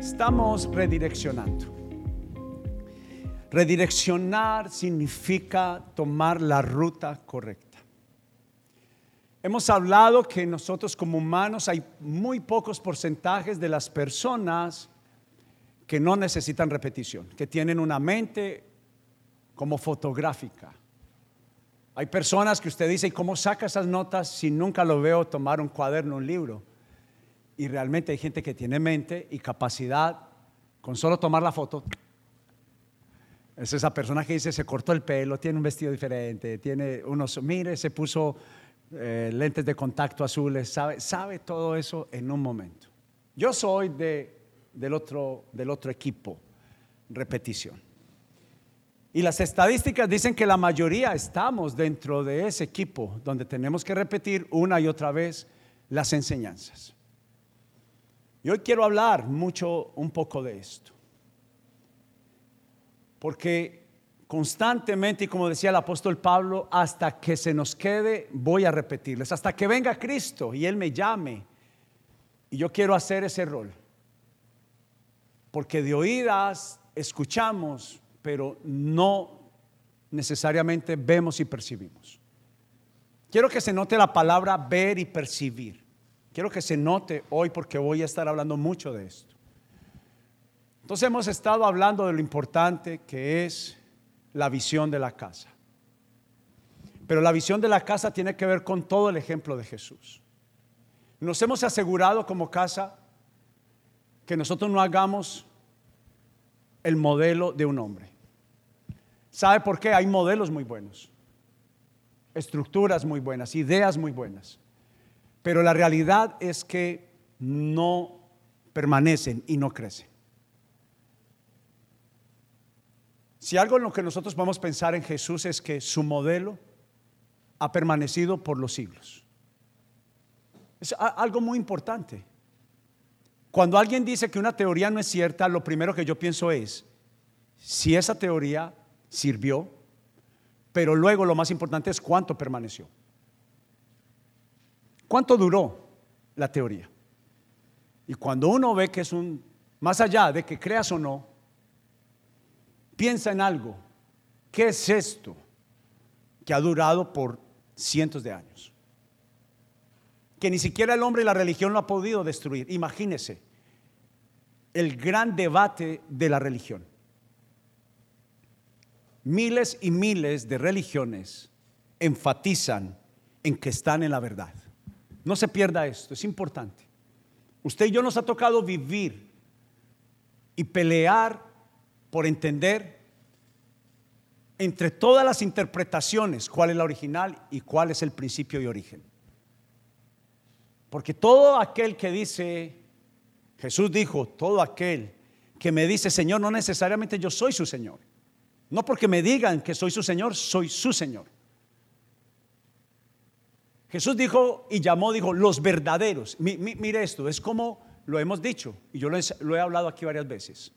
Estamos redireccionando. Redireccionar significa tomar la ruta correcta. Hemos hablado que nosotros como humanos hay muy pocos porcentajes de las personas que no necesitan repetición, que tienen una mente como fotográfica. Hay personas que usted dice, ¿y cómo saca esas notas si nunca lo veo tomar un cuaderno, un libro? Y realmente hay gente que tiene mente y capacidad con solo tomar la foto. Es esa persona que dice, se cortó el pelo, tiene un vestido diferente, tiene unos, mire, se puso eh, lentes de contacto azules, sabe, sabe todo eso en un momento. Yo soy de, del, otro, del otro equipo, repetición. Y las estadísticas dicen que la mayoría estamos dentro de ese equipo donde tenemos que repetir una y otra vez las enseñanzas. Y hoy quiero hablar mucho, un poco de esto. Porque constantemente, y como decía el apóstol Pablo, hasta que se nos quede, voy a repetirles, hasta que venga Cristo y Él me llame. Y yo quiero hacer ese rol. Porque de oídas escuchamos, pero no necesariamente vemos y percibimos. Quiero que se note la palabra ver y percibir. Quiero que se note hoy porque voy a estar hablando mucho de esto. Entonces hemos estado hablando de lo importante que es la visión de la casa. Pero la visión de la casa tiene que ver con todo el ejemplo de Jesús. Nos hemos asegurado como casa que nosotros no hagamos el modelo de un hombre. ¿Sabe por qué? Hay modelos muy buenos, estructuras muy buenas, ideas muy buenas. Pero la realidad es que no permanecen y no crecen. Si algo en lo que nosotros podemos pensar en Jesús es que su modelo ha permanecido por los siglos. Es algo muy importante. Cuando alguien dice que una teoría no es cierta, lo primero que yo pienso es, si esa teoría sirvió, pero luego lo más importante es cuánto permaneció. ¿Cuánto duró la teoría? Y cuando uno ve que es un, más allá de que creas o no, piensa en algo. ¿Qué es esto que ha durado por cientos de años? Que ni siquiera el hombre y la religión lo ha podido destruir. Imagínese el gran debate de la religión. Miles y miles de religiones enfatizan en que están en la verdad. No se pierda esto, es importante. Usted y yo nos ha tocado vivir y pelear por entender entre todas las interpretaciones cuál es la original y cuál es el principio y origen. Porque todo aquel que dice, Jesús dijo, todo aquel que me dice Señor, no necesariamente yo soy su Señor. No porque me digan que soy su Señor, soy su Señor. Jesús dijo y llamó, dijo, los verdaderos. mire esto, es como lo hemos dicho, y yo lo he, lo he hablado aquí varias veces.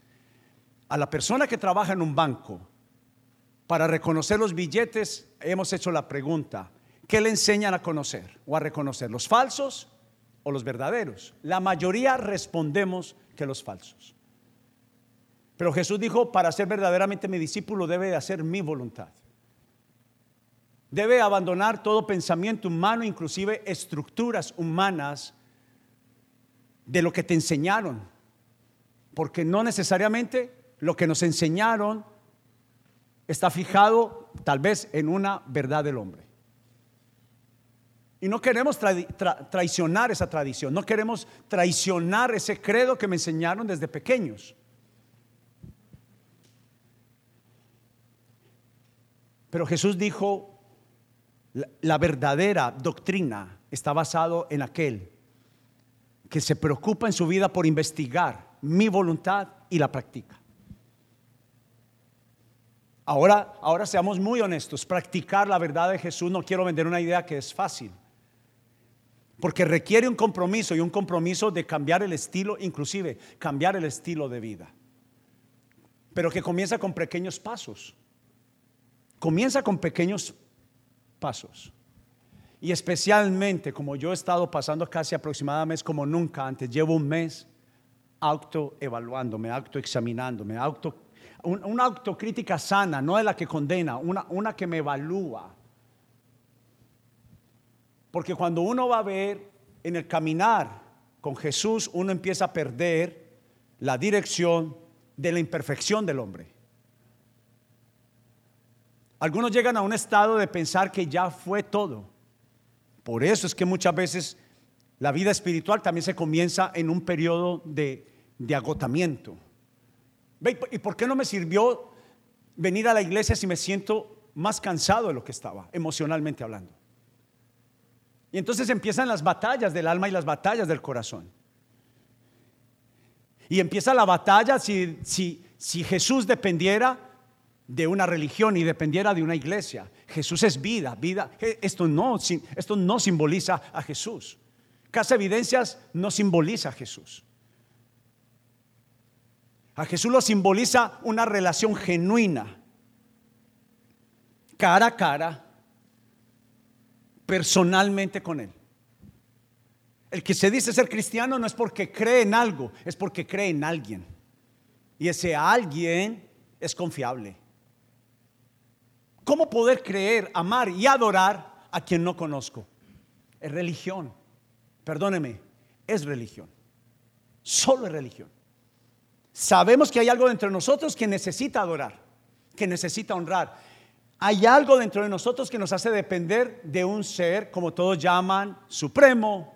A la persona que trabaja en un banco, para reconocer los billetes, hemos hecho la pregunta, ¿qué le enseñan a conocer o a reconocer? ¿Los falsos o los verdaderos? La mayoría respondemos que los falsos. Pero Jesús dijo, para ser verdaderamente mi discípulo debe de hacer mi voluntad. Debe abandonar todo pensamiento humano, inclusive estructuras humanas de lo que te enseñaron. Porque no necesariamente lo que nos enseñaron está fijado tal vez en una verdad del hombre. Y no queremos traicionar esa tradición, no queremos traicionar ese credo que me enseñaron desde pequeños. Pero Jesús dijo, la, verdadera doctrina está basado en aquel que se preocupa en su vida por investigar mi voluntad y la practica. Ahora, ahora seamos muy honestos, practicar la verdad de Jesús no quiero vender una idea que es fácil, porque requiere un compromiso y un compromiso de cambiar el estilo, inclusive cambiar el estilo de vida, pero que comienza con pequeños pasos, comienza con pequeños pasos. Y especialmente como yo he estado pasando casi aproximadamente como nunca antes, llevo un mes autoevaluándome, autoexaminándome, auto, una autocrítica sana, no es la que condena, una, una que me evalúa. Porque cuando uno va a ver en el caminar con Jesús, uno empieza a perder la dirección de la imperfección del hombre. Algunos llegan a un estado de pensar que ya fue todo. Por eso es que muchas veces la vida espiritual también se comienza en un periodo de, agotamiento. ¿Y por qué no me sirvió venir a la iglesia si me siento más cansado de lo que estaba, emocionalmente hablando? Y entonces empiezan las batallas del alma y las batallas del corazón. Y empieza la batalla si, si, si Jesús dependiera de una religión y dependiera de una iglesia. Jesús es vida, vida. Esto no, esto no simboliza a Jesús. Casa Evidencias no simboliza a Jesús. A Jesús lo simboliza una relación genuina, cara a cara, personalmente con Él. El que se dice ser cristiano no es porque cree en algo, es porque cree en alguien. Y ese alguien es confiable. ¿Cómo poder creer, amar y adorar a quien no conozco? Es religión. Perdóneme, es religión. Solo es religión. Sabemos que hay algo dentro de nosotros que necesita adorar, que necesita honrar. Hay algo dentro de nosotros que nos hace depender de un ser, como todos llaman, supremo,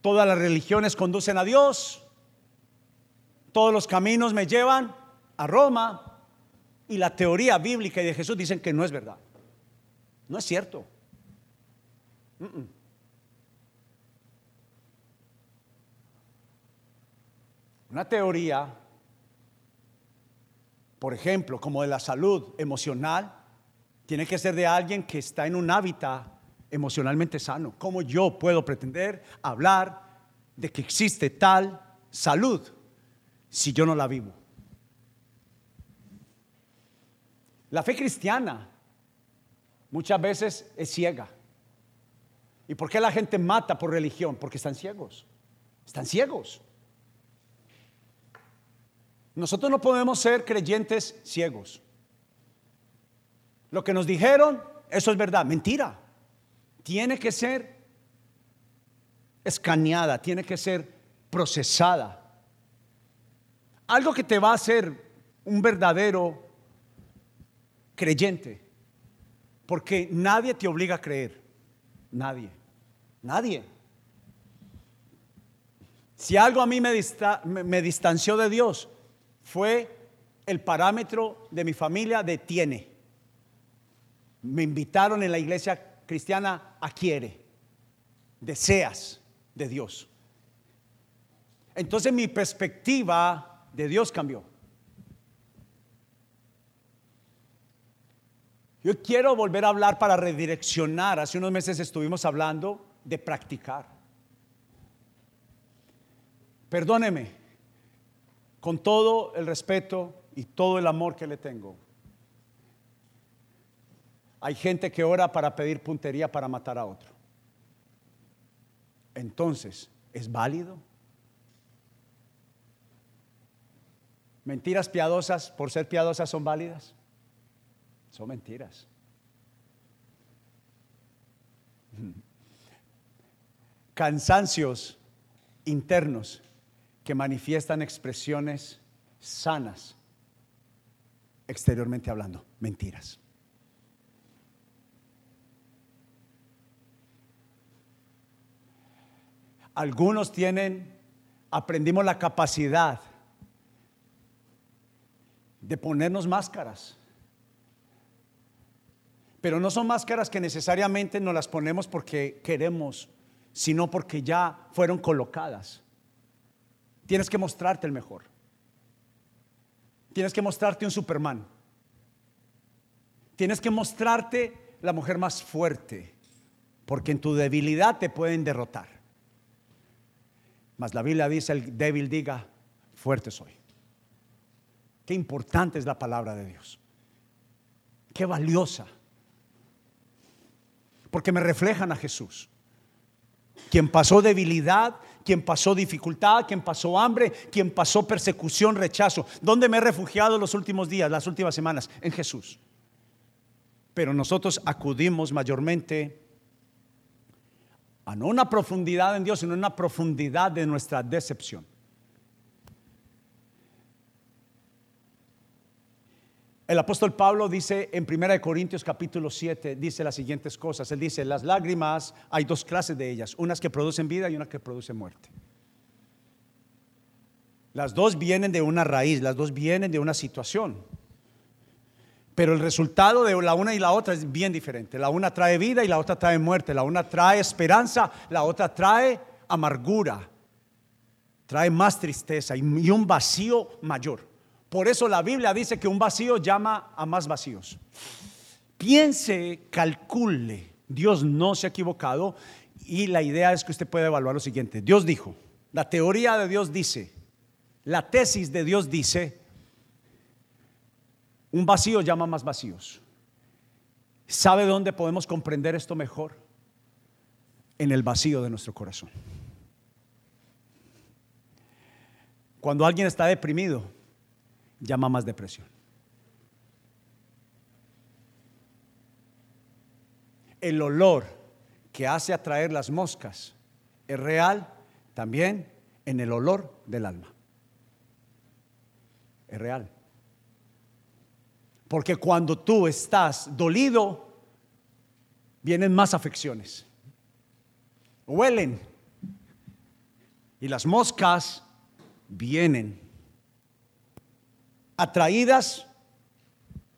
Todas las religiones conducen a Dios. Todos los caminos me llevan a Roma. Y la teoría bíblica y de Jesús dicen que no es verdad. No es cierto. Una teoría, por ejemplo, como de la salud emocional, tiene que ser de alguien que está en un hábitat emocionalmente sano? ¿Cómo yo puedo pretender hablar de que existe tal salud si yo no la vivo? La fe cristiana muchas veces es ciega. ¿Y por qué la gente mata por religión? Porque están ciegos. Están ciegos. Nosotros no podemos ser creyentes ciegos. Lo que nos dijeron, eso es verdad. Mentira tiene que ser escaneada, tiene que ser procesada. Algo que te va a hacer un verdadero creyente. Porque nadie te obliga a creer. Nadie. Nadie. Si algo a mí me, distanció de Dios, fue el parámetro de mi familia de tiene. Me invitaron en la iglesia cristiana adquiere, deseas de Dios. Entonces mi perspectiva de Dios cambió. Yo quiero volver a hablar para redireccionar. Hace unos meses estuvimos hablando de practicar. Perdóneme, con todo el respeto y todo el amor que le tengo, hay gente que ora para pedir puntería para matar a otro. Entonces, ¿es válido? ¿Mentiras piadosas por ser piadosas son válidas? Son mentiras. Cansancios internos que manifiestan expresiones sanas, exteriormente hablando, mentiras. Algunos tienen, aprendimos la capacidad de ponernos máscaras. Pero no son máscaras que necesariamente nos las ponemos porque queremos, sino porque ya fueron colocadas. Tienes que mostrarte el mejor. Tienes que mostrarte un Superman. Tienes que mostrarte la mujer más fuerte, porque en tu debilidad te pueden derrotar. Mas la Biblia dice, el débil diga, fuerte soy. Qué importante es la palabra de Dios. Qué valiosa. Porque me reflejan a Jesús. Quien pasó debilidad, quien pasó dificultad, quien pasó hambre, quien pasó persecución, rechazo. ¿Dónde me he refugiado los últimos días, las últimas semanas? En Jesús. Pero nosotros acudimos mayormente a no una profundidad en Dios, sino una profundidad de nuestra decepción. El apóstol Pablo dice en 1 Corintios capítulo 7, dice las siguientes cosas. Él dice, las lágrimas hay dos clases de ellas, unas que producen vida y unas que producen muerte. Las dos vienen de una raíz, las dos vienen de una situación. Pero el resultado de la una y la otra es bien diferente. La una trae vida y la otra trae muerte. La una trae esperanza, la otra trae amargura, trae más tristeza y un vacío mayor. Por eso la Biblia dice que un vacío llama a más vacíos. Piense, calcule. Dios no se ha equivocado y la idea es que usted pueda evaluar lo siguiente. Dios dijo, la teoría de Dios dice, la tesis de Dios dice, un vacío llama más vacíos. ¿Sabe dónde podemos comprender esto mejor? En el vacío de nuestro corazón. Cuando alguien está deprimido, llama más depresión. El olor que hace atraer las moscas es real también en el olor del alma. Es real. Porque cuando tú estás dolido, vienen más afecciones. Huelen. Y las moscas vienen atraídas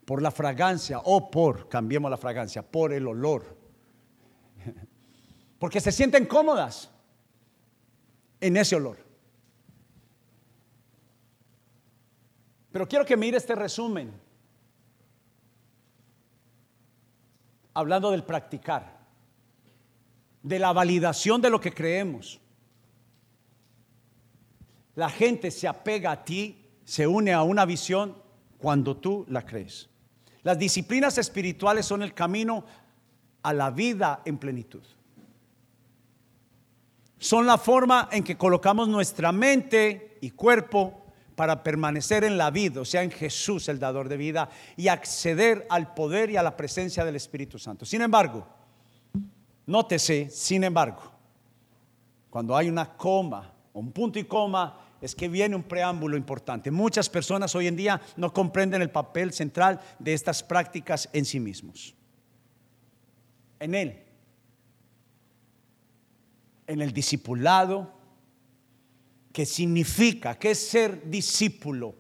por la fragancia o por, cambiemos la fragancia, por el olor. Porque se sienten cómodas en ese olor. Pero quiero que mire este resumen, hablando del practicar, de la validación de lo que creemos. La gente se apega a ti se une a una visión cuando tú la crees. Las disciplinas espirituales son el camino a la vida en plenitud. Son la forma en que colocamos nuestra mente y cuerpo para permanecer en la vida, o sea, en Jesús, el dador de vida, y acceder al poder y a la presencia del Espíritu Santo. Sin embargo, nótese, sin embargo, cuando hay una coma, un punto y coma es que viene un preámbulo importante. Muchas personas hoy en día no comprenden el papel central de estas prácticas en sí mismos. En él, en el discipulado, que significa, que es ser discípulo,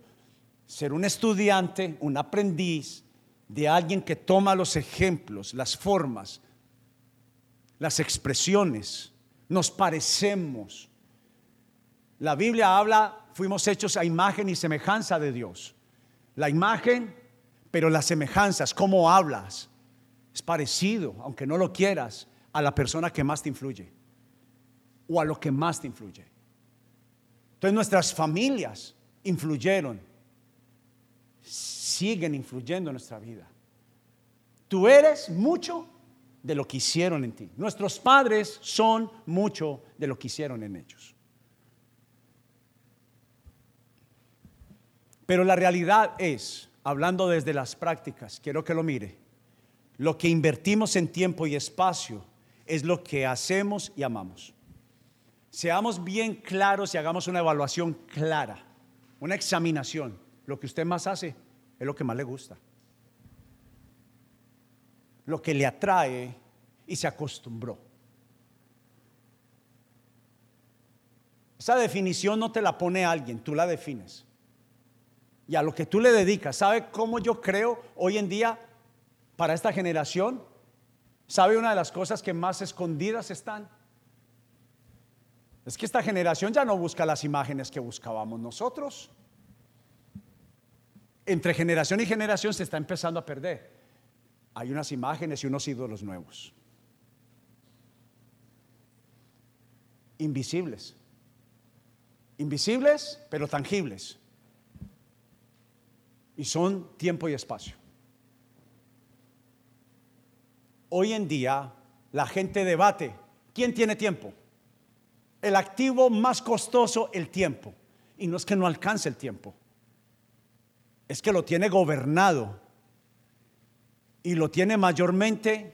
ser un estudiante, un aprendiz, de alguien que toma los ejemplos, las formas, las expresiones, nos parecemos, la Biblia habla, fuimos hechos a imagen y semejanza de Dios. La imagen, pero las semejanzas, cómo hablas, es parecido, aunque no lo quieras, a la persona que más te influye o a lo que más te influye. Entonces nuestras familias influyeron, siguen influyendo en nuestra vida. Tú eres mucho de lo que hicieron en ti. Nuestros padres son mucho de lo que hicieron en ellos. Pero la realidad es, hablando desde las prácticas, quiero que lo mire, lo que invertimos en tiempo y espacio es lo que hacemos y amamos. Seamos bien claros y hagamos una evaluación clara, una examinación. Lo que usted más hace es lo que más le gusta. Lo que le atrae y se acostumbró. Esa definición no te la pone alguien, tú la defines y a lo que tú le dedicas. ¿Sabe cómo yo creo hoy en día para esta generación? ¿Sabe una de las cosas que más escondidas están? Es que esta generación ya no busca las imágenes que buscábamos nosotros. Entre generación y generación se está empezando a perder. Hay unas imágenes y unos ídolos nuevos. Invisibles. Invisibles, pero tangibles y son tiempo y espacio. Hoy en día la gente debate, ¿quién tiene tiempo? el activo más costoso, el tiempo. Y no es que no alcance el tiempo, es que lo tiene gobernado y lo tiene mayormente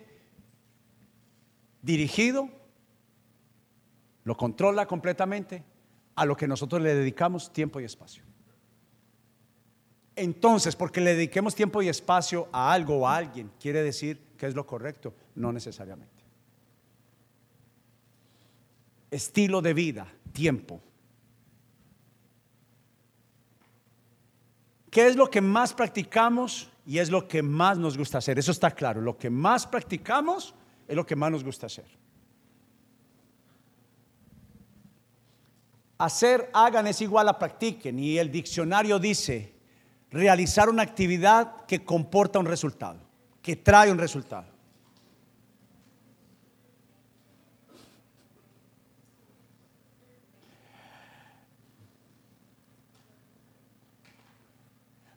dirigido, lo controla completamente a lo que nosotros le dedicamos tiempo y espacio. Entonces, porque le dediquemos tiempo y espacio a algo o a alguien, quiere decir que es lo correcto, no necesariamente. Estilo de vida, tiempo. ¿Qué es lo que más practicamos y es lo que más nos gusta hacer? Eso está claro. Lo que más practicamos es lo que más nos gusta hacer. Hacer, hagan es igual a practiquen. Y el diccionario dice, realizar una actividad que comporta un resultado, que trae un resultado.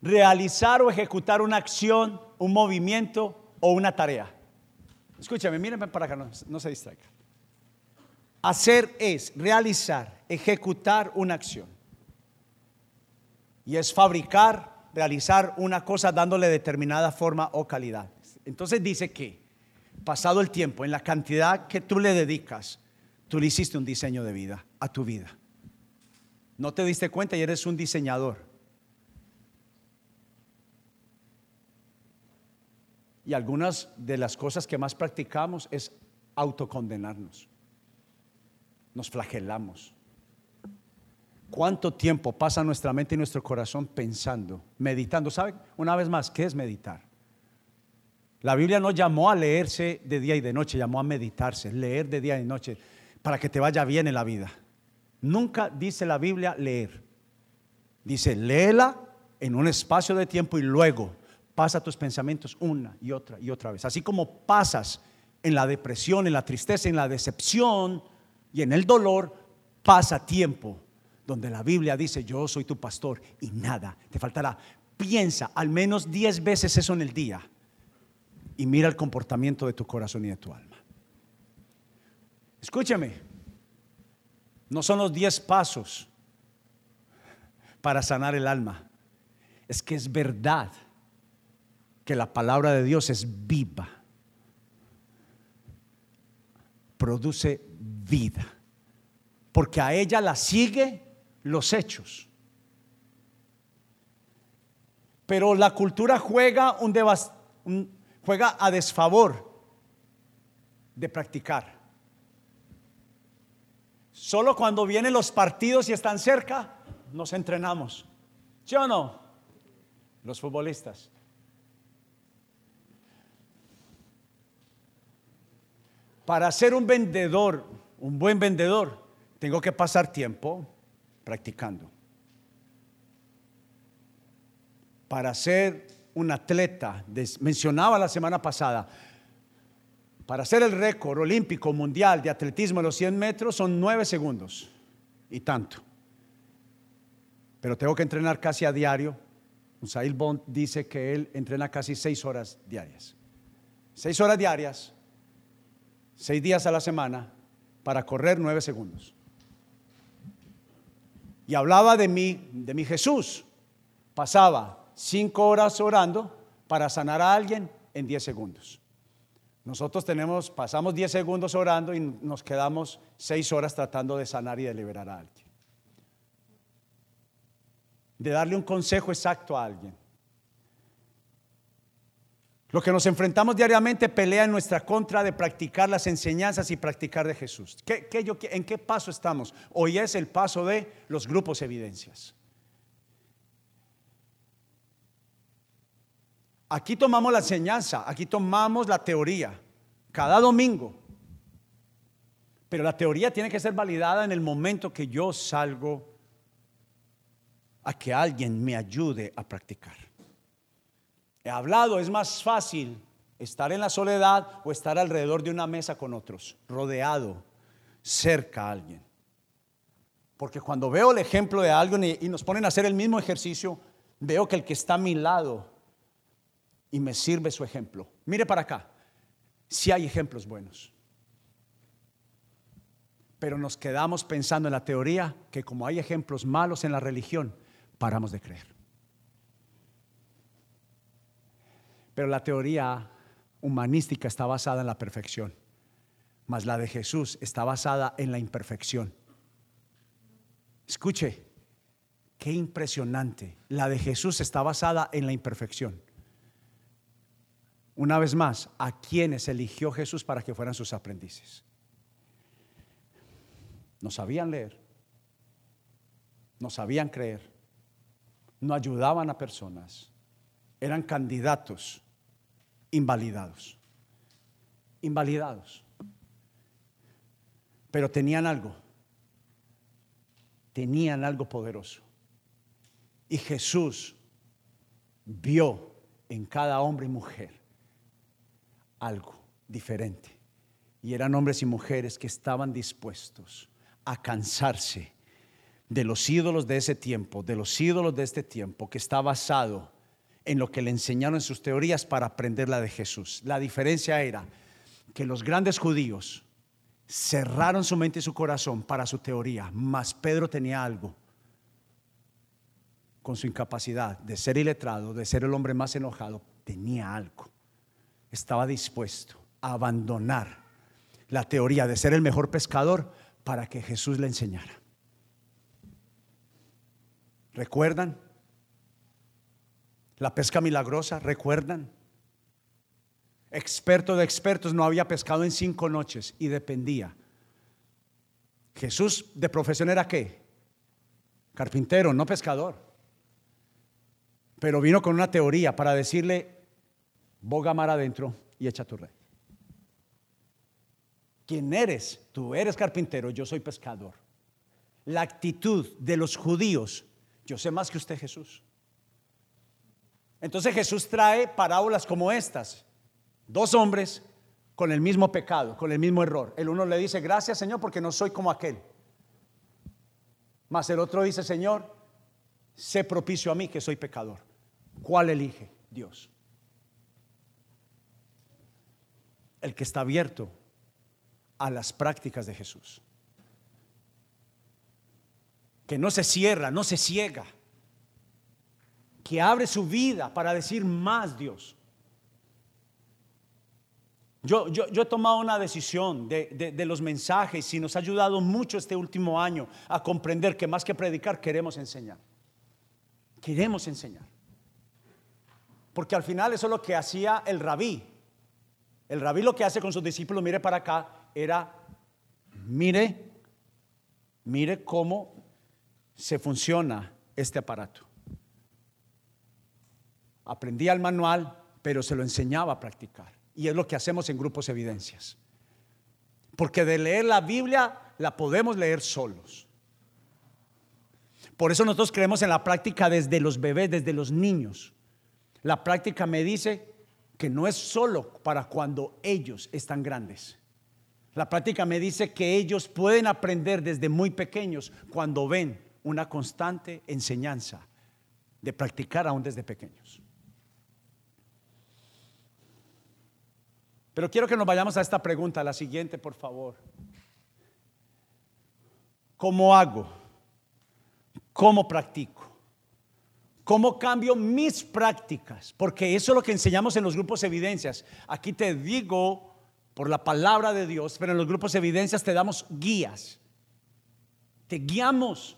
Realizar o ejecutar una acción, un movimiento o una tarea. Escúchame, mírenme para acá, no, no se distraiga. Hacer es realizar, ejecutar una acción. Y es fabricar, realizar una cosa dándole determinada forma o calidad. Entonces dice que, pasado el tiempo, en la cantidad que tú le dedicas, tú le hiciste un diseño de vida a tu vida. No te diste cuenta y eres un diseñador. Y algunas de las cosas que más practicamos es autocondenarnos. Nos flagelamos. ¿Cuánto tiempo pasa nuestra mente y nuestro corazón pensando, meditando? ¿Saben? Una vez más, ¿qué es meditar? La Biblia no llamó a leerse de día y de noche, llamó a meditarse, leer de día y de noche, para que te vaya bien en la vida. Nunca dice la Biblia leer. Dice, léela en un espacio de tiempo y luego pasa tus pensamientos una y otra y otra vez. Así como pasas en la depresión, en la tristeza, en la decepción y en el dolor, pasa tiempo donde la Biblia dice, yo soy tu pastor y nada te faltará. Piensa al menos diez veces eso en el día y mira el comportamiento de tu corazón y de tu alma. Escúchame, no son los diez pasos para sanar el alma, es que es verdad que la palabra de Dios es viva, produce vida, porque a ella la sigue los hechos. Pero la cultura juega, un, juega a desfavor de practicar. Solo cuando vienen los partidos y están cerca, nos entrenamos. ¿Sí o no? Los futbolistas. Para ser un vendedor, un buen vendedor, tengo que pasar tiempo practicando. Para ser un atleta, mencionaba la semana pasada, para ser el récord olímpico mundial de atletismo de los 100 metros son 9 segundos y tanto. Pero tengo que entrenar casi a diario. Usail Bond dice que él entrena casi 6 horas diarias. 6 horas diarias seis días a la semana para correr nueve segundos. Y hablaba de mí, de mi Jesús. Pasaba cinco horas orando para sanar a alguien en diez segundos. Nosotros tenemos, pasamos diez segundos orando y nos quedamos seis horas tratando de sanar y de liberar a alguien. De darle un consejo exacto a alguien. Lo que nos enfrentamos diariamente pelea en nuestra contra de practicar las enseñanzas y practicar de Jesús. ¿En qué paso estamos? Hoy es el paso de los grupos evidencias. Aquí tomamos la enseñanza, aquí tomamos la teoría, cada domingo. Pero la teoría tiene que ser validada en el momento que yo salgo a que alguien me ayude a practicar. He hablado, es más fácil estar en la soledad o estar alrededor de una mesa con otros, rodeado, cerca a alguien. Porque cuando veo el ejemplo de alguien y, nos ponen a hacer el mismo ejercicio, veo que el que está a mi lado y me sirve su ejemplo. Mire para acá, si hay ejemplos buenos. Pero nos quedamos pensando en la teoría que como hay ejemplos malos en la religión, paramos de creer. Pero la teoría humanística está basada en la perfección, mas la de Jesús está basada en la imperfección. Escuche, qué impresionante. La de Jesús está basada en la imperfección. Una vez más, ¿a quienes eligió Jesús para que fueran sus aprendices? No sabían leer, no sabían creer, no ayudaban a personas, eran candidatos invalidados, invalidados. Pero tenían algo, tenían algo poderoso. Y Jesús vio en cada hombre y mujer algo diferente. Y eran hombres y mujeres que estaban dispuestos a cansarse de los ídolos de ese tiempo, de los ídolos de este tiempo, que está basado en lo que le enseñaron en sus teorías para aprender la de Jesús. La diferencia era que los grandes judíos cerraron su mente y su corazón para su teoría, mas Pedro tenía algo con su incapacidad de ser iletrado, de ser el hombre más enojado, tenía algo. Estaba dispuesto a abandonar la teoría de ser el mejor pescador para que Jesús le enseñara. ¿Recuerdan? La pesca milagrosa, ¿recuerdan? Experto de expertos, no había pescado en cinco noches y dependía. Jesús de profesión era qué? Carpintero, no pescador. Pero vino con una teoría para decirle, boga mar adentro y echa tu red. ¿Quién eres? Tú eres carpintero, yo soy pescador. La actitud de los judíos, yo sé más que usted Jesús. Entonces Jesús trae parábolas como estas. Dos hombres con el mismo pecado, con el mismo error. El uno le dice, gracias Señor porque no soy como aquel. Mas el otro dice, Señor, sé propicio a mí que soy pecador. ¿Cuál elige? Dios. El que está abierto a las prácticas de Jesús. Que no se cierra, no se ciega. Que abre su vida para decir más Dios. Yo, yo, yo, he tomado una decisión de, de, de, los mensajes y nos ha ayudado mucho este último año a comprender que más que predicar queremos enseñar. Queremos enseñar. Porque al final eso es lo que hacía el rabí. El rabí lo que hace con sus discípulos, mire para acá, era, mire, mire cómo se funciona este aparato. Aprendía el manual, pero se lo enseñaba a practicar. Y es lo que hacemos en grupos evidencias. Porque de leer la Biblia la podemos leer solos. Por eso nosotros creemos en la práctica desde los bebés, desde los niños. La práctica me dice que no es solo para cuando ellos están grandes. La práctica me dice que ellos pueden aprender desde muy pequeños cuando ven una constante enseñanza de practicar aún desde pequeños. Pero quiero que nos vayamos a esta pregunta, la siguiente, por favor. ¿Cómo hago? ¿Cómo practico? ¿Cómo cambio mis prácticas? Porque eso es lo que enseñamos en los grupos evidencias. Aquí te digo por la palabra de Dios, pero en los grupos de evidencias te damos guías. Te guiamos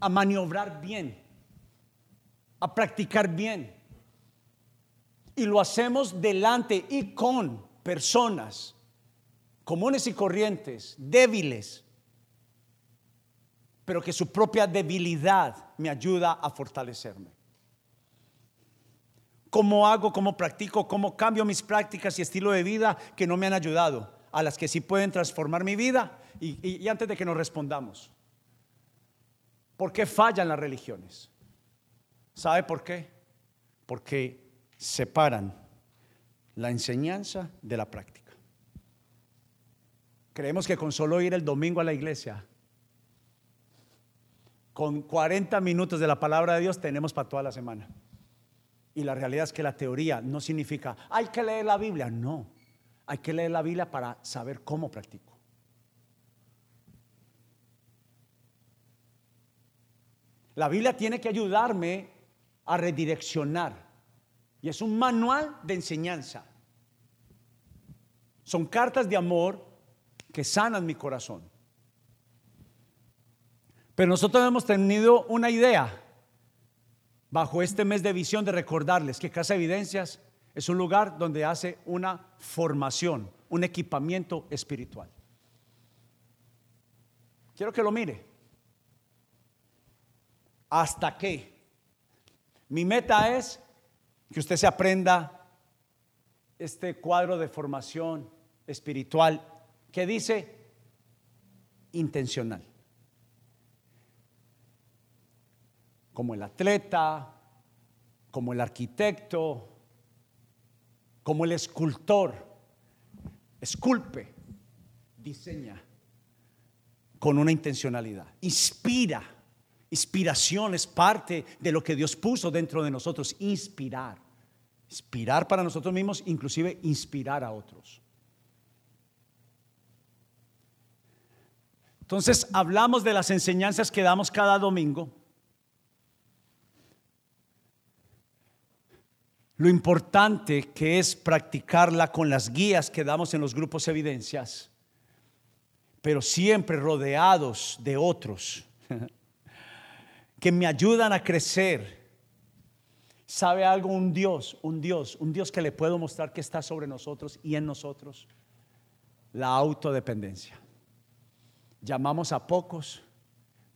a maniobrar bien, a practicar bien. Y lo hacemos delante y con personas comunes y corrientes, débiles, pero que su propia debilidad me ayuda a fortalecerme. ¿Cómo hago, cómo practico, cómo cambio mis prácticas y estilo de vida que no me han ayudado? A las que sí pueden transformar mi vida. Y, antes de que nos respondamos, ¿por qué fallan las religiones? ¿Sabe por qué? Porque separan la enseñanza de la práctica. Creemos que con solo ir el domingo a la iglesia, con 40 minutos de la palabra de Dios tenemos para toda la semana. Y la realidad es que la teoría no significa, hay que leer la Biblia, no. Hay que leer la Biblia para saber cómo practico. La Biblia tiene que ayudarme a redireccionar es un manual de enseñanza. Son cartas de amor que sanan mi corazón. Pero nosotros hemos tenido una idea bajo este mes de visión de recordarles que Casa Evidencias es un lugar donde hace una formación, un equipamiento espiritual. Quiero que lo mire. ¿Hasta qué? Mi meta es que usted se aprenda este cuadro de formación espiritual que dice intencional. Como el atleta, como el arquitecto, como el escultor, esculpe, diseña con una intencionalidad, inspira Inspiración es parte de lo que Dios puso dentro de nosotros, inspirar. Inspirar para nosotros mismos, inclusive inspirar a otros. Entonces hablamos de las enseñanzas que damos cada domingo. Lo importante que es practicarla con las guías que damos en los grupos evidencias, pero siempre rodeados de otros que me ayudan a crecer. ¿Sabe algo? Un Dios, un Dios, un Dios que le puedo mostrar que está sobre nosotros y en nosotros. La autodependencia. Llamamos a pocos,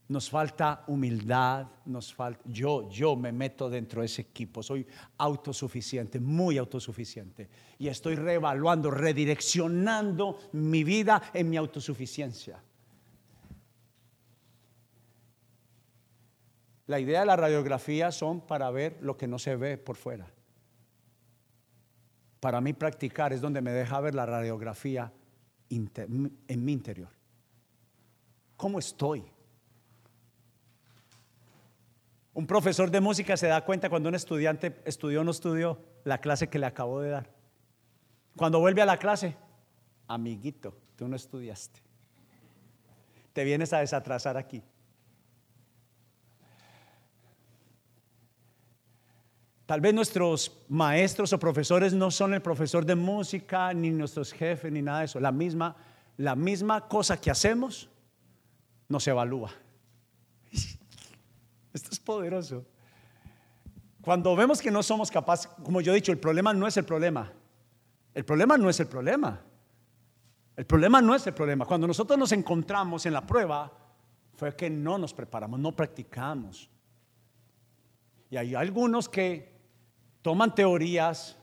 nos falta humildad, nos falta yo yo me meto dentro de ese equipo, soy autosuficiente, muy autosuficiente y estoy reevaluando, redireccionando mi vida en mi autosuficiencia. La idea de la radiografía son para ver lo que no se ve por fuera. Para mí practicar es donde me deja ver la radiografía en mi interior. ¿Cómo estoy? Un profesor de música se da cuenta cuando un estudiante estudió o no estudió la clase que le acabó de dar. Cuando vuelve a la clase, amiguito, tú no estudiaste. Te vienes a desatrasar aquí. Tal vez nuestros maestros o profesores no son el profesor de música, ni nuestros jefes, ni nada de eso. La misma, la misma cosa que hacemos nos evalúa. Esto es poderoso. Cuando vemos que no somos capaces, como yo he dicho, el problema no es el problema. El problema no es el problema. El problema no es el problema. Cuando nosotros nos encontramos en la prueba, fue que no nos preparamos, no practicamos. Y hay algunos que toman teorías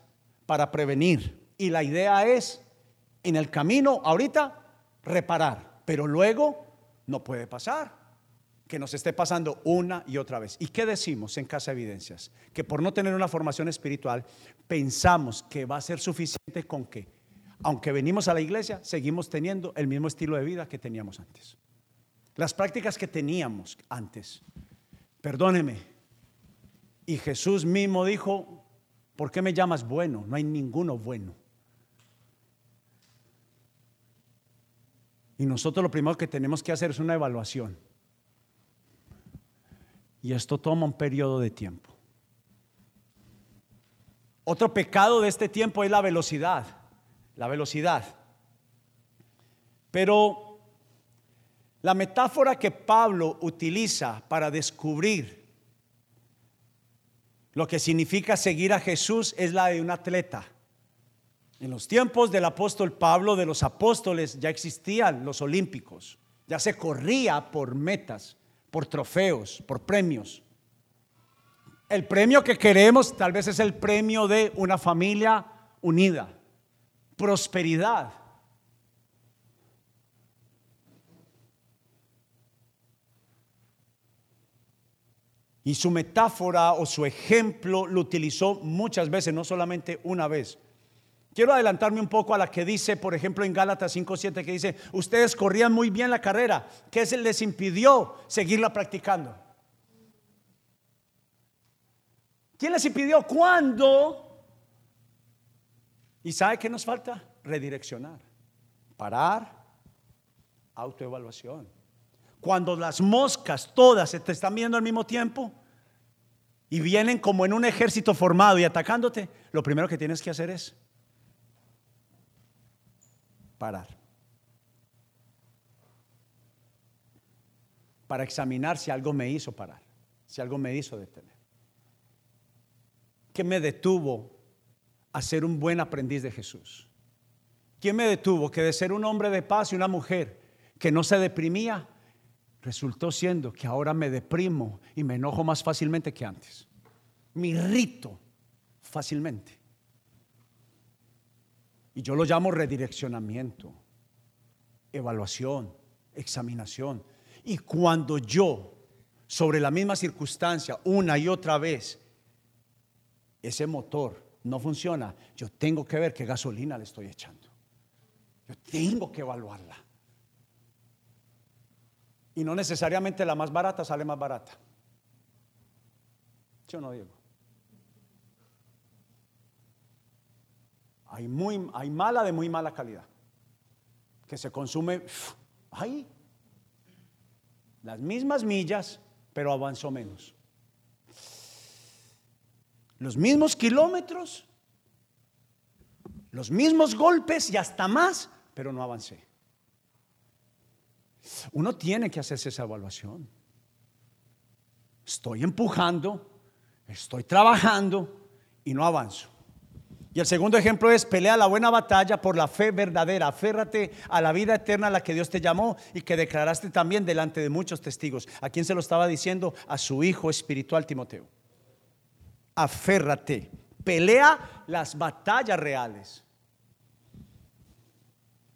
para prevenir. Y la idea es, en el camino, ahorita, reparar. Pero luego no puede pasar que nos esté pasando una y otra vez. ¿Y qué decimos en Casa Evidencias? Que por no tener una formación espiritual, pensamos que va a ser suficiente con que, aunque venimos a la iglesia, seguimos teniendo el mismo estilo de vida que teníamos antes. Las prácticas que teníamos antes. Perdóneme. Y Jesús mismo dijo, ¿Por qué me llamas bueno? No hay ninguno bueno. Y nosotros lo primero que tenemos que hacer es una evaluación. Y esto toma un periodo de tiempo. Otro pecado de este tiempo es la velocidad. La velocidad. Pero la metáfora que Pablo utiliza para descubrir lo que significa seguir a Jesús es la de un atleta. En los tiempos del apóstol Pablo, de los apóstoles, ya existían los olímpicos. Ya se corría por metas, por trofeos, por premios. El premio que queremos tal vez es el premio de una familia unida, prosperidad, Y su metáfora o su ejemplo lo utilizó muchas veces, no solamente una vez. Quiero adelantarme un poco a la que dice, por ejemplo, en Gálatas 5:7 que dice, "Ustedes corrían muy bien la carrera, ¿qué se les impidió seguirla practicando?" ¿Quién les impidió? ¿Cuándo? ¿Y sabe qué nos falta? Redireccionar, parar, autoevaluación. Cuando las moscas todas se te están viendo al mismo tiempo y vienen como en un ejército formado y atacándote, lo primero que tienes que hacer es parar. Para examinar si algo me hizo parar, si algo me hizo detener. ¿Qué me detuvo a ser un buen aprendiz de Jesús? ¿Quién me detuvo que de ser un hombre de paz y una mujer que no se deprimía, resultó siendo que ahora me deprimo y me enojo más fácilmente que antes? Me irrito fácilmente. Y yo lo llamo redireccionamiento, evaluación, examinación. Y cuando yo, sobre la misma circunstancia, una y otra vez, ese motor no funciona, yo tengo que ver qué gasolina le estoy echando. Yo tengo que evaluarla. Y no necesariamente la más barata sale más barata. Yo no digo. Hay, muy, hay mala de muy mala calidad. Que se consume ahí. Las mismas millas, pero avanzó menos. Los mismos kilómetros, los mismos golpes y hasta más, pero no avancé. Uno tiene que hacerse esa evaluación. Estoy empujando, estoy trabajando y no avanzo. Y el segundo ejemplo es pelea la buena batalla por la fe verdadera. Aférrate a la vida eterna a la que Dios te llamó y que declaraste también delante de muchos testigos. ¿A quién se lo estaba diciendo? A su hijo espiritual Timoteo. Aférrate. Pelea las batallas reales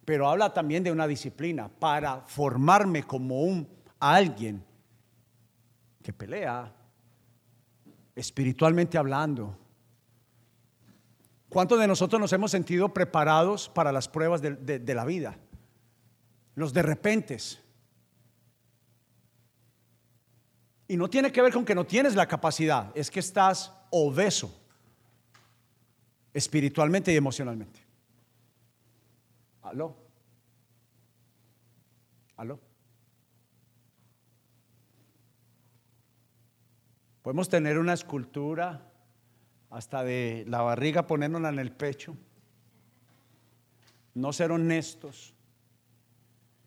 pero habla también de una disciplina para formarme como un alguien que pelea espiritualmente hablando. ¿Cuántos de nosotros nos hemos sentido preparados para las pruebas de, de la vida? Los de repentes. Y no tiene que ver con que no tienes la capacidad, es que estás obeso espiritualmente y emocionalmente. ¿Aló? ¿Aló? Podemos tener una escultura hasta de la barriga poniéndola en el pecho, no ser honestos,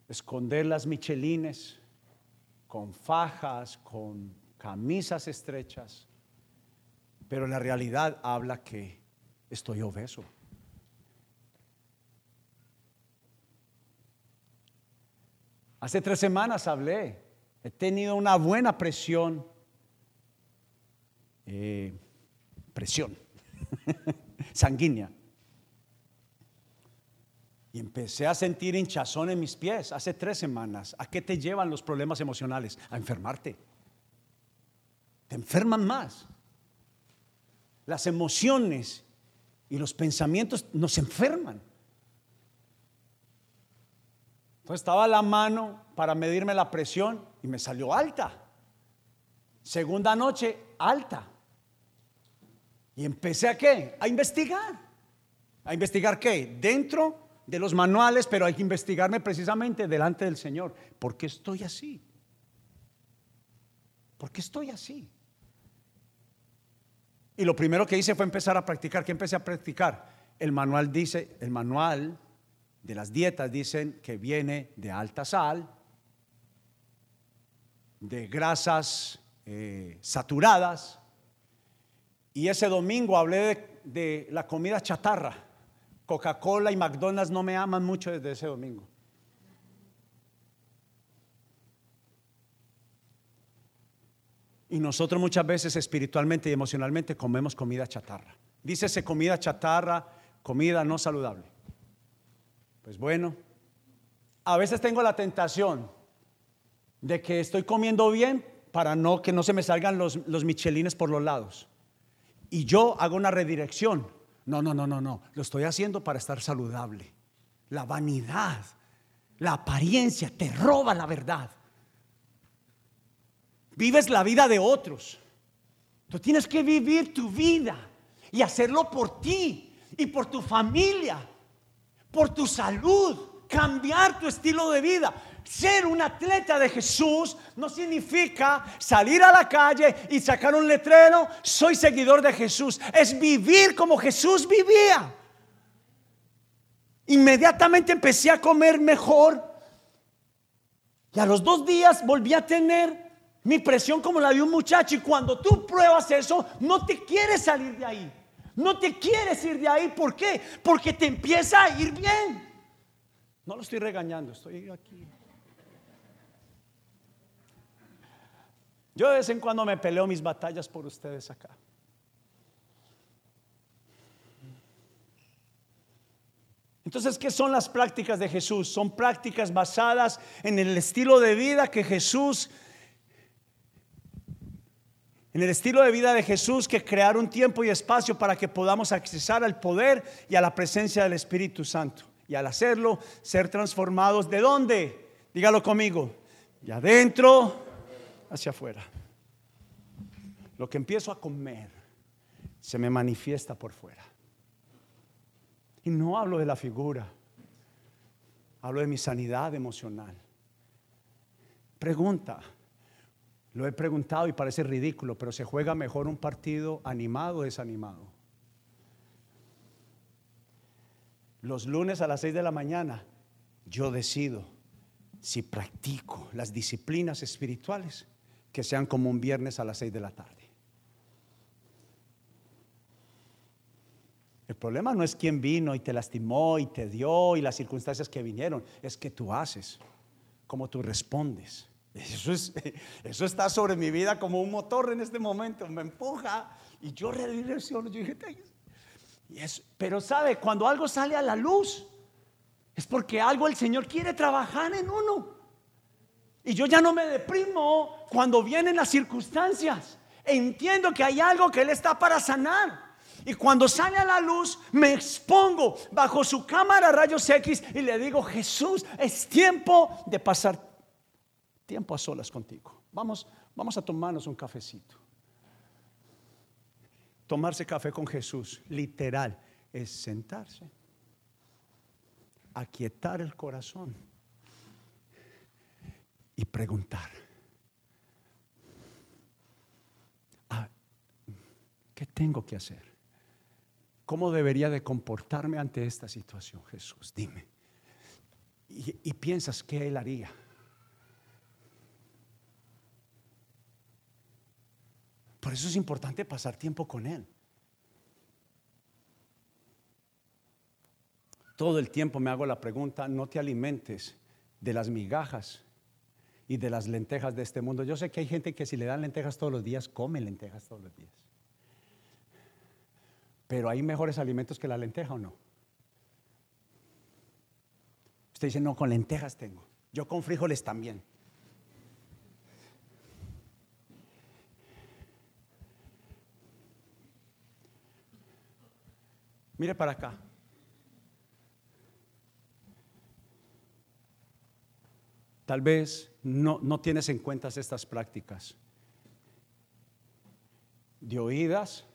esconder las michelines con fajas, con camisas estrechas, pero la realidad habla que estoy obeso. Hace tres semanas hablé, he tenido una buena presión, eh, presión sanguínea. Y empecé a sentir hinchazón en mis pies hace tres semanas. ¿A qué te llevan los problemas emocionales? A enfermarte. Te enferman más. Las emociones y los pensamientos nos enferman. Entonces estaba la mano para medirme la presión y me salió alta. Segunda noche, alta. Y empecé a qué? A investigar. ¿A investigar qué? Dentro de los manuales, pero hay que investigarme precisamente delante del Señor. ¿Por qué estoy así? ¿Por qué estoy así? Y lo primero que hice fue empezar a practicar. ¿Qué empecé a practicar? El manual dice, el manual de las dietas dicen que viene de alta sal, de grasas eh, saturadas. Y ese domingo hablé de, la comida chatarra. Coca-Cola y McDonald's no me aman mucho desde ese domingo. Y nosotros muchas veces espiritualmente y emocionalmente comemos comida chatarra. Dícese comida chatarra, comida no saludable. Pues bueno, a veces tengo la tentación de que estoy comiendo bien para no que no se me salgan los, los michelines por los lados. Y yo hago una redirección. No, no, no, no, no. Lo estoy haciendo para estar saludable. La vanidad, la apariencia te roba la verdad. Vives la vida de otros. Tú tienes que vivir tu vida y hacerlo por ti y por tu familia por tu salud, cambiar tu estilo de vida. ser un atleta de Jesús no significa salir a la calle y sacar un letrero, soy seguidor de Jesús. Es vivir como Jesús vivía. Inmediatamente empecé a comer mejor. Y a los dos días volví a tener mi presión como la de un muchacho. Y cuando tú pruebas eso, no te quieres salir de ahí. No te quieres ir de ahí. ¿Por qué? Porque te empieza a ir bien. No lo estoy regañando, estoy aquí. Yo de vez en cuando me peleo mis batallas por ustedes acá. Entonces, ¿qué son las prácticas de Jesús? Son prácticas basadas en el estilo de vida que Jesús, en el estilo de vida de Jesús que crear un tiempo y espacio para que podamos accesar al poder y a la presencia del Espíritu Santo. Y al hacerlo, ser transformados. ¿De dónde? Dígalo conmigo. De adentro hacia afuera. Lo que empiezo a comer se me manifiesta por fuera. Y no hablo de la figura, hablo de mi sanidad emocional. Pregunta, lo he preguntado y parece ridículo, pero ¿se juega mejor un partido animado o desanimado? Los lunes a las 6 de la mañana yo decido si practico las disciplinas espirituales que sean como un viernes a las 6 de la tarde. El problema no es quién vino y te lastimó y te dio y las circunstancias que vinieron, es que tú haces, cómo tú respondes. Eso, es, eso está sobre mi vida como un motor en este momento, me empuja y yo redirecciono. Yo dije, pero sabe, cuando algo sale a la luz, es porque algo el Señor quiere trabajar en uno. Y yo ya no me deprimo cuando vienen las circunstancias. Entiendo que hay algo que Él está para sanar. Y cuando sale a la luz, me expongo bajo su cámara rayos X y le digo, Jesús, es tiempo de pasar tiempo a solas contigo. Vamos, vamos a tomarnos un cafecito. Tomarse café con Jesús, literal, es sentarse, aquietar el corazón y preguntar. Ah, ¿Qué tengo que hacer? ¿Cómo debería de comportarme ante esta situación, Jesús? Dime. Y, piensas que Él haría. Por eso es importante pasar tiempo con Él. Todo el tiempo me hago la pregunta, no te alimentes de las migajas y de las lentejas de este mundo. Yo sé que hay gente que si le dan lentejas todos los días, come lentejas todos los días. Pero hay mejores alimentos que la lenteja o no. Usted dice, no, con lentejas tengo. Yo con frijoles también. Mire para acá. Tal vez no, no tienes en cuenta estas prácticas. De oídas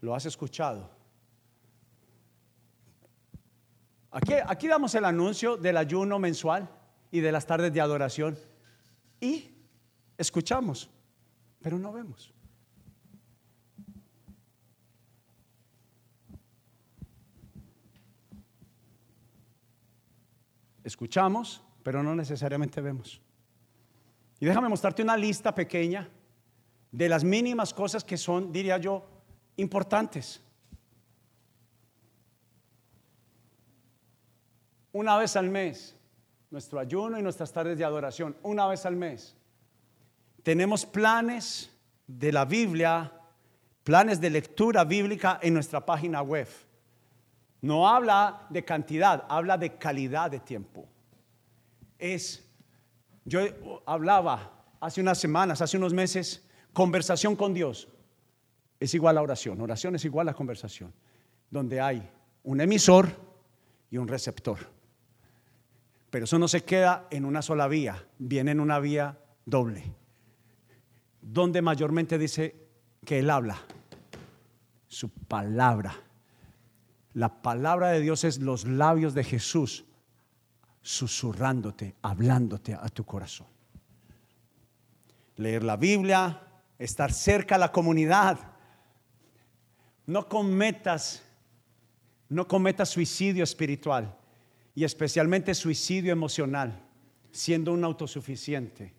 ¿Lo has escuchado? Aquí, aquí damos el anuncio del ayuno mensual y de las tardes de adoración. Y escuchamos, pero no vemos. Escuchamos, pero no necesariamente vemos. Y déjame mostrarte una lista pequeña de las mínimas cosas que son, diría yo, importantes. Una vez al mes, nuestro ayuno y nuestras tardes de adoración, una vez al mes. Tenemos planes de la Biblia, planes de lectura bíblica en nuestra página web. No habla de cantidad, habla de calidad de tiempo. Es, yo hablaba hace unas semanas, hace unos meses, conversación con Dios es igual a oración. Oración es igual a conversación, donde hay un emisor y un receptor. Pero eso no se queda en una sola vía, viene en una vía doble, donde mayormente dice que Él habla, su palabra. La palabra de Dios es los labios de Jesús susurrándote, hablándote a tu corazón. Leer la Biblia, estar cerca a la comunidad. No cometas, no cometas suicidio espiritual y especialmente suicidio emocional, siendo un autosuficiente.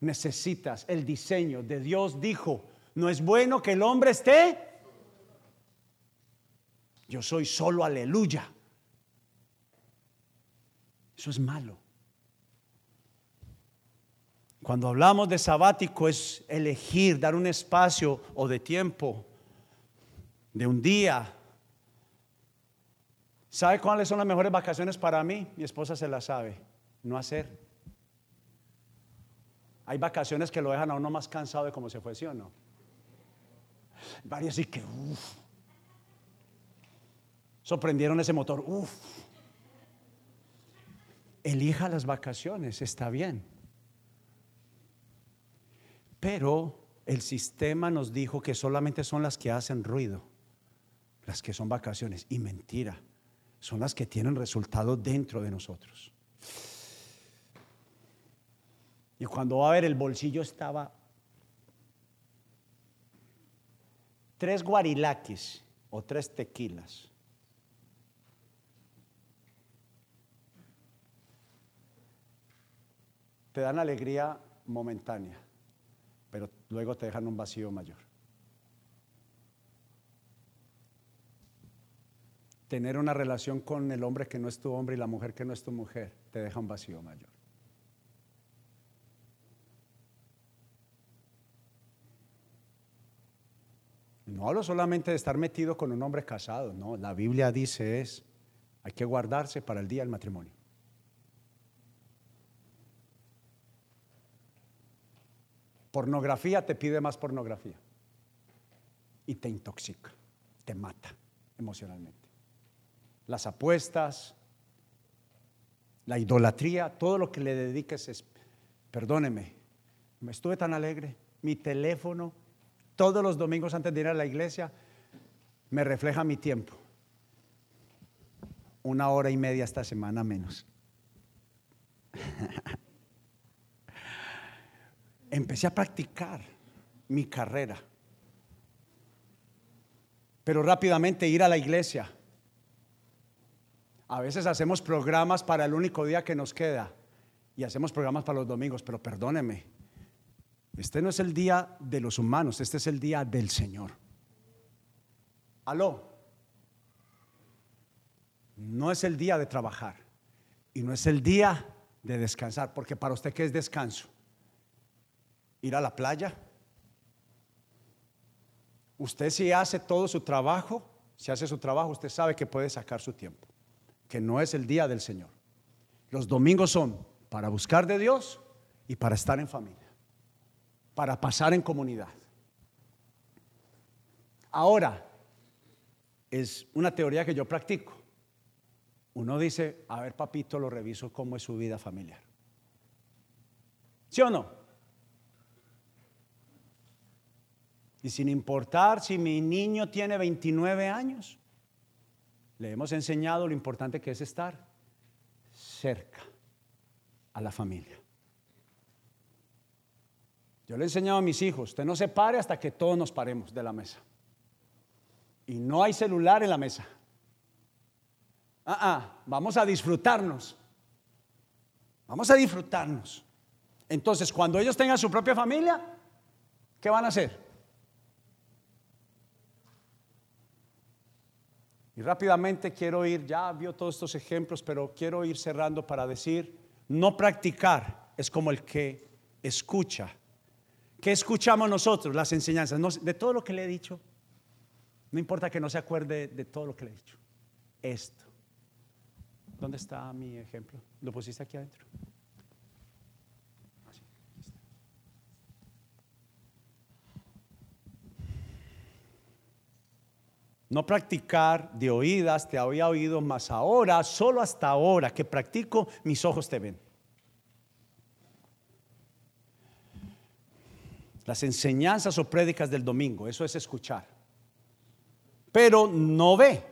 Necesitas el diseño de Dios dijo, no es bueno que el hombre esté. Yo soy solo aleluya. Eso es malo. Cuando hablamos de sabático es elegir, dar un espacio o de tiempo, de un día. ¿Sabe cuáles son las mejores vacaciones para mí? Mi esposa se las sabe. No hacer. Hay vacaciones que lo dejan a uno más cansado de como se fue, ¿sí o no? Varios sí que, uff. Sorprendieron ese motor, uff. Elija las vacaciones, está bien. Pero el sistema nos dijo que solamente son las que hacen ruido, las que son vacaciones. Y mentira, son las que tienen resultado dentro de nosotros. Y cuando va a ver el bolsillo estaba tres guarilaquis o tres tequilas. Te dan alegría momentánea, pero luego te dejan un vacío mayor. Tener una relación con el hombre que no es tu hombre y la mujer que no es tu mujer te deja un vacío mayor. No hablo solamente de estar metido con un hombre casado, no, la Biblia dice es, hay que guardarse para el día del matrimonio. Pornografía te pide más pornografía y te intoxica, te mata emocionalmente. Las apuestas, la idolatría, todo lo que le dediques es, perdóneme, me estuve tan alegre, mi teléfono todos los domingos antes de ir a la iglesia, me refleja mi tiempo. Una hora y media esta semana menos. Empecé a practicar mi carrera, pero rápidamente ir a la iglesia. A veces hacemos programas para el único día que nos queda y hacemos programas para los domingos, pero perdóneme, este no es el día de los humanos, este es el día del Señor. Aló. No es el día de trabajar y no es el día de descansar, porque para usted qué es descanso? Ir a la playa. Usted si hace todo su trabajo, si hace su trabajo, usted sabe que puede sacar su tiempo, que no es el día del Señor. Los domingos son para buscar de Dios y para estar en familia para pasar en comunidad. Ahora, es una teoría que yo practico. Uno dice, a ver papito, lo reviso cómo es su vida familiar. ¿Sí o no? Y sin importar si mi niño tiene 29 años, le hemos enseñado lo importante que es estar cerca a la familia. Yo le he enseñado a mis hijos, usted no se pare hasta que todos nos paremos de la mesa. Y no hay celular en la mesa. Ah, ah, vamos a disfrutarnos. Vamos a disfrutarnos. Entonces, cuando ellos tengan su propia familia, ¿qué van a hacer? Y rápidamente quiero ir, ya vio todos estos ejemplos, pero quiero ir cerrando para decir, no practicar es como el que escucha ¿Qué escuchamos nosotros? Las enseñanzas. de todo lo que le he dicho. No importa que no se acuerde de todo lo que le he dicho. Esto. ¿Dónde está mi ejemplo? ¿Lo pusiste aquí adentro? No practicar de oídas, te había oído, más ahora, solo hasta ahora que practico, mis ojos te ven. las enseñanzas o prédicas del domingo, eso es escuchar. Pero no ve.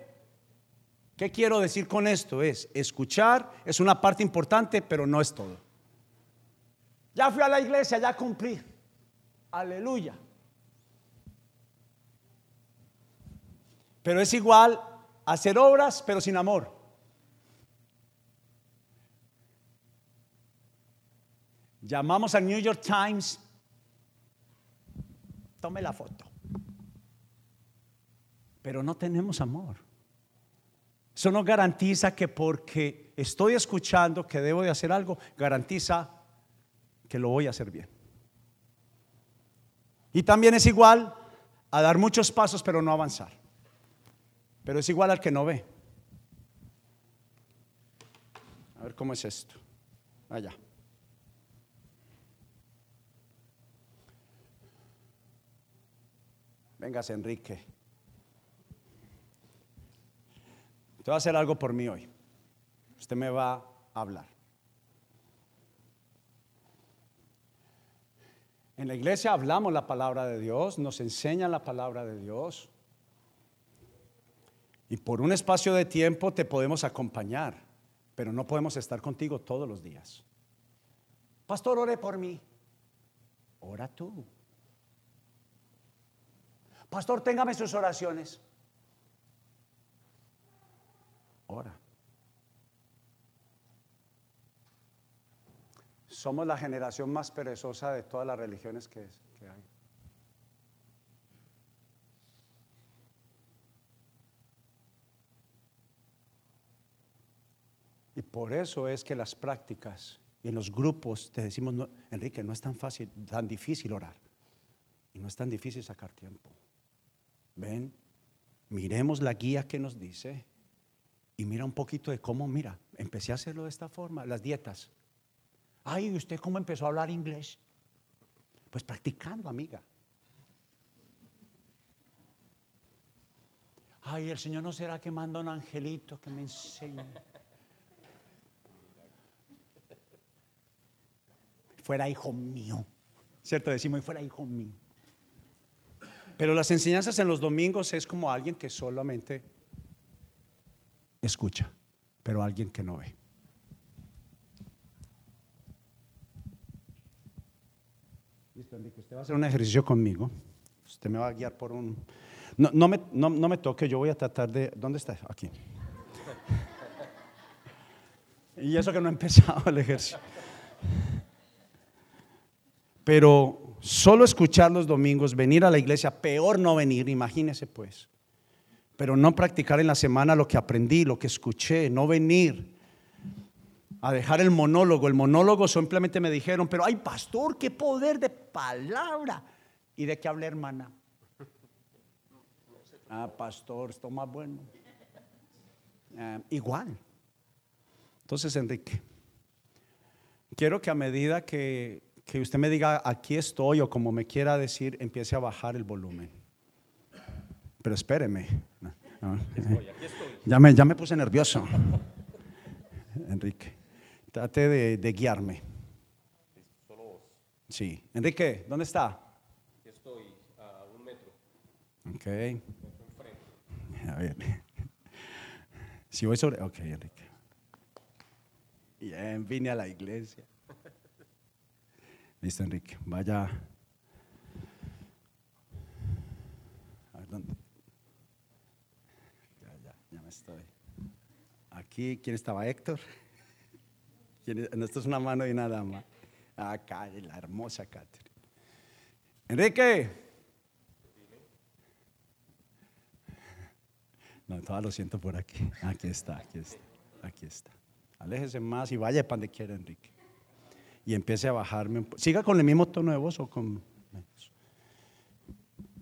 ¿Qué quiero decir con esto? Es, escuchar es una parte importante, pero no es todo. Ya fui a la iglesia, ya cumplí. Aleluya. Pero es igual hacer obras, pero sin amor. Llamamos al New York Times, tome la foto. Pero no tenemos amor. Eso no garantiza que porque estoy escuchando que debo de hacer algo, garantiza que lo voy a hacer bien. Y también es igual a dar muchos pasos pero no avanzar. Pero es igual al que no ve. A ver cómo es esto. Allá. Vengas, Enrique. Usted va a hacer algo por mí hoy. Usted me va a hablar. En la iglesia hablamos la palabra de Dios, nos enseñan la palabra de Dios. Y por un espacio de tiempo te podemos acompañar, pero no podemos estar contigo todos los días. Pastor, ore por mí. Ora tú. Pastor, téngame sus oraciones. Ora. Somos la generación más perezosa de todas las religiones que, que hay. Por eso es que las prácticas y en los grupos te decimos, Enrique, no es tan fácil, tan difícil orar. Y no es tan difícil sacar tiempo. Ven, miremos la guía que nos dice y mira un poquito de cómo, mira, empecé a hacerlo de esta forma, las dietas. Ay, ¿usted cómo empezó a hablar inglés? Pues practicando, amiga. Ay, el Señor no será que manda un angelito que me enseñe. Fuera hijo mío. ¿Cierto? Decimos, fuera hijo mío. Pero las enseñanzas en los domingos es como alguien que solamente escucha, pero alguien que no ve. Listo, Enrique, usted va a hacer un ejercicio conmigo. Usted me va a guiar por un... No, no, me, no, no me toque, yo voy a tratar de... ¿Dónde está? Aquí. Y eso que no he empezado el ejercicio. Pero solo escuchar los domingos, venir a la iglesia, peor no venir, imagínese pues. Pero no practicar en la semana lo que aprendí, lo que escuché, no venir a dejar el monólogo. El monólogo simplemente me dijeron, pero ay pastor, qué poder de palabra. ¿Y de qué hablé hermana? Ah, pastor, esto más bueno. Ah, igual. Entonces, Enrique, quiero que a medida que que usted me diga aquí estoy o como me quiera decir, empiece a bajar el volumen. Pero espéreme. Ya, me, ya me puse nervioso. Enrique, trate de, guiarme. Sí. Enrique, ¿dónde está? estoy a un metro. Ok. A ver. Si voy sobre. Ok, Enrique. Bien, vine a la iglesia. Listo, Enrique. Vaya. A ver dónde. Ya, ya, ya me estoy. Aquí, ¿quién estaba? Héctor. esto es una mano y una dama. Acá, la hermosa Catherine. Enrique. No, todavía lo siento por aquí. Aquí está, aquí está. Aquí está. Aléjese más y vaya para donde quiera, Enrique y empiece a bajarme. Siga con el mismo tono de voz o con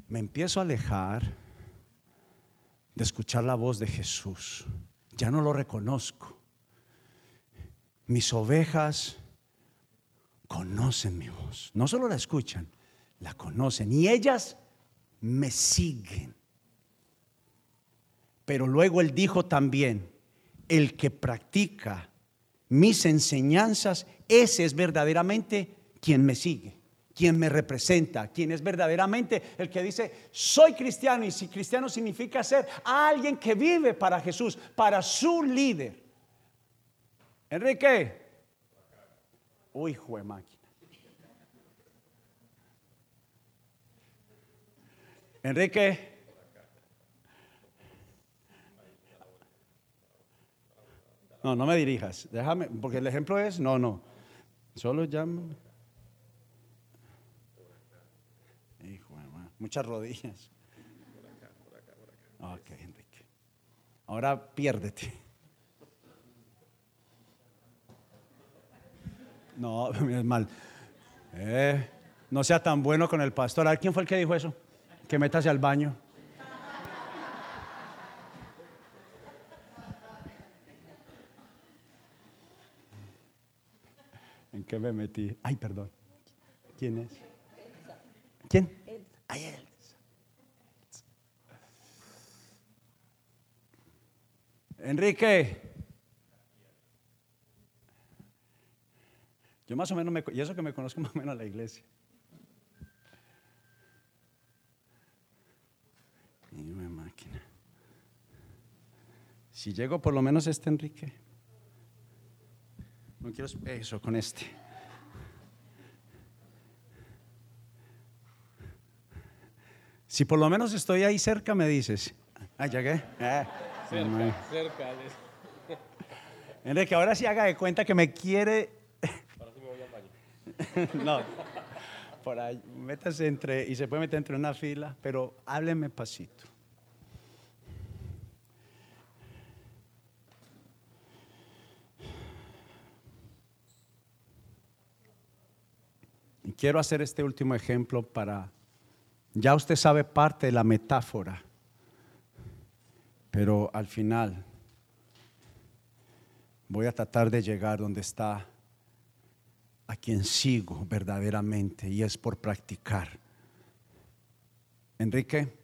Me empiezo a alejar de escuchar la voz de Jesús. Ya no lo reconozco. Mis ovejas conocen mi voz. No solo la escuchan, la conocen. Y ellas me siguen. Pero luego él dijo también, el que practica mis enseñanzas, ese es verdaderamente quien me sigue. quien me representa, quien es verdaderamente el que dice, soy cristiano y si cristiano significa ser alguien que vive para Jesús, para su líder. Enrique. Uy, jue máquina. Enrique. No, no me dirijas. Déjame, porque el ejemplo es, no, no. Solo llamo. Hijo muchas rodillas. Ok, Enrique. Ahora piérdete. No, es mal. Eh, no sea tan bueno con el pastor. A ver, ¿quién fue el que dijo eso? Que métase al baño. ¿En qué me metí? Ay, perdón. ¿Quién es? ¿Quién? Ay, él. Enrique. Yo más o menos, me, y eso que me conozco más o menos a la iglesia. Máquina. Si llego por lo menos este Enrique. No quiero eso con este. Si por lo menos estoy ahí cerca, me dices. Ah, llegué. Ah, cerca, cerca. Enrique, ahora sí haga de cuenta que me quiere no, por ahí, métase entre, y se puede meter entre una fila, pero hábleme pasito. Y quiero hacer este último ejemplo para, ya usted sabe parte de la metáfora, pero al final voy a tratar de llegar donde está a quien sigo verdaderamente y es por practicar. Enrique.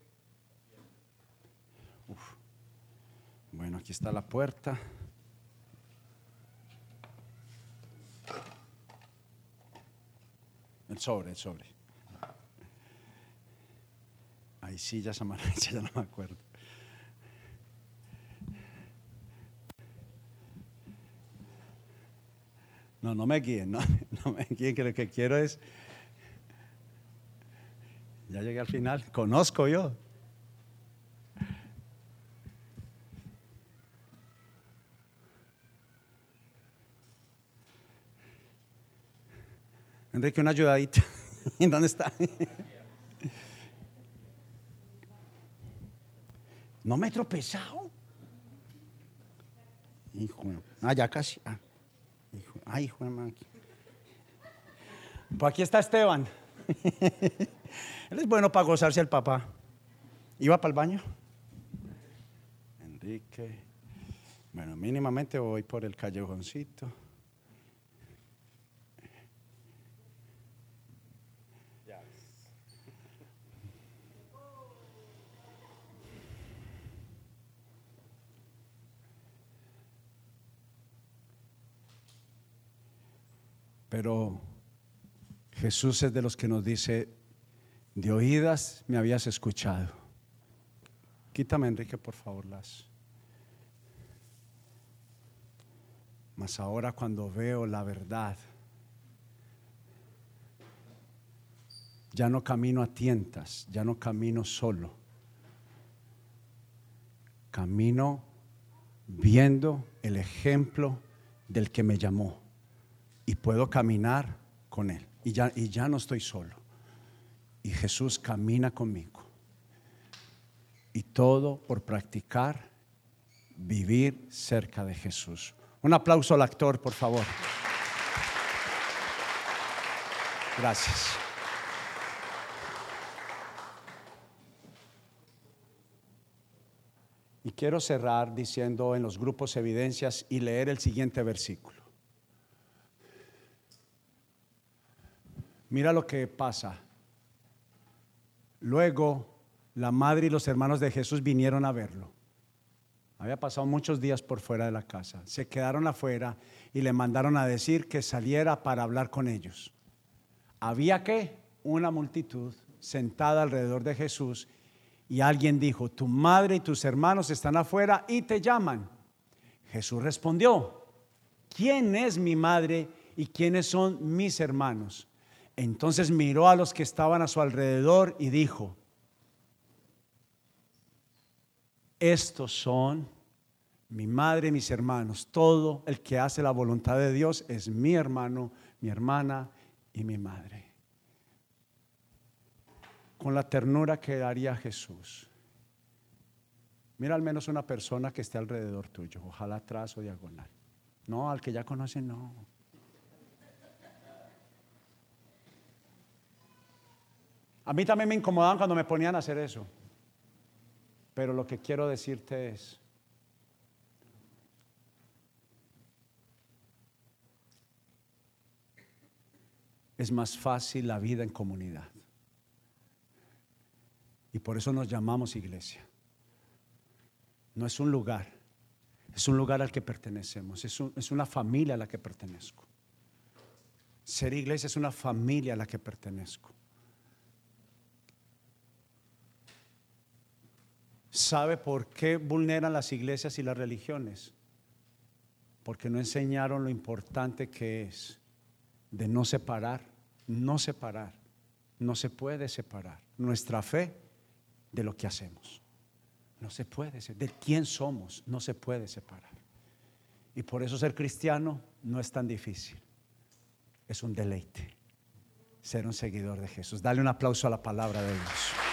Bueno, aquí está la puerta. El sobre, el sobre. Ahí sí, ya se ya no me acuerdo. No, no me guíen, no, no me guíen, que lo que quiero es... Ya llegué al final, conozco yo. Enrique, una ayudadita. ¿Dónde está? No me he tropezado. Hijo, ah, ya casi. Ah. Ay, hijo de Pues aquí está Esteban. Él es bueno para gozarse al papá. ¿Iba para el baño? Enrique. Bueno, mínimamente voy por el callejoncito. Pero Jesús es de los que nos dice, de oídas me habías escuchado. Quítame, Enrique, por favor, las. Mas ahora cuando veo la verdad, ya no camino a tientas, ya no camino solo. Camino viendo el ejemplo del que me llamó y puedo caminar con Él. Y ya, y ya no estoy solo. Y Jesús camina conmigo. Y todo por practicar, vivir cerca de Jesús. Un aplauso al actor, por favor. Gracias. Y quiero cerrar diciendo en los grupos evidencias y leer el siguiente versículo. Mira lo que pasa. Luego la madre y los hermanos de Jesús vinieron a verlo. Había pasado muchos días por fuera de la casa. Se quedaron afuera y le mandaron a decir que saliera para hablar con ellos. Había que una multitud sentada alrededor de Jesús y alguien dijo, tu madre y tus hermanos están afuera y te llaman. Jesús respondió, ¿quién es mi madre y quiénes son mis hermanos? Entonces miró a los que estaban a su alrededor y dijo, estos son mi madre y mis hermanos. Todo el que hace la voluntad de Dios es mi hermano, mi hermana y mi madre con la ternura que daría Jesús. Mira al menos una persona que esté alrededor tuyo, ojalá atrás o diagonal. No, al que ya conoce, no. A mí también me incomodaban cuando me ponían a hacer eso. Pero lo que quiero decirte es, es más fácil la vida en comunidad. Y por eso nos llamamos iglesia. No es un lugar, es un lugar al que pertenecemos, es, es una familia a la que pertenezco. Ser iglesia es una familia a la que pertenezco. ¿Sabe por qué vulneran las iglesias y las religiones? Porque no enseñaron lo importante que es de no separar, no separar, no se puede separar nuestra fe de lo que hacemos. No se puede, de quién somos, no se puede separar. Y por eso ser cristiano no es tan difícil. Es un deleite ser un seguidor de Jesús. Dale un aplauso a la palabra de Dios.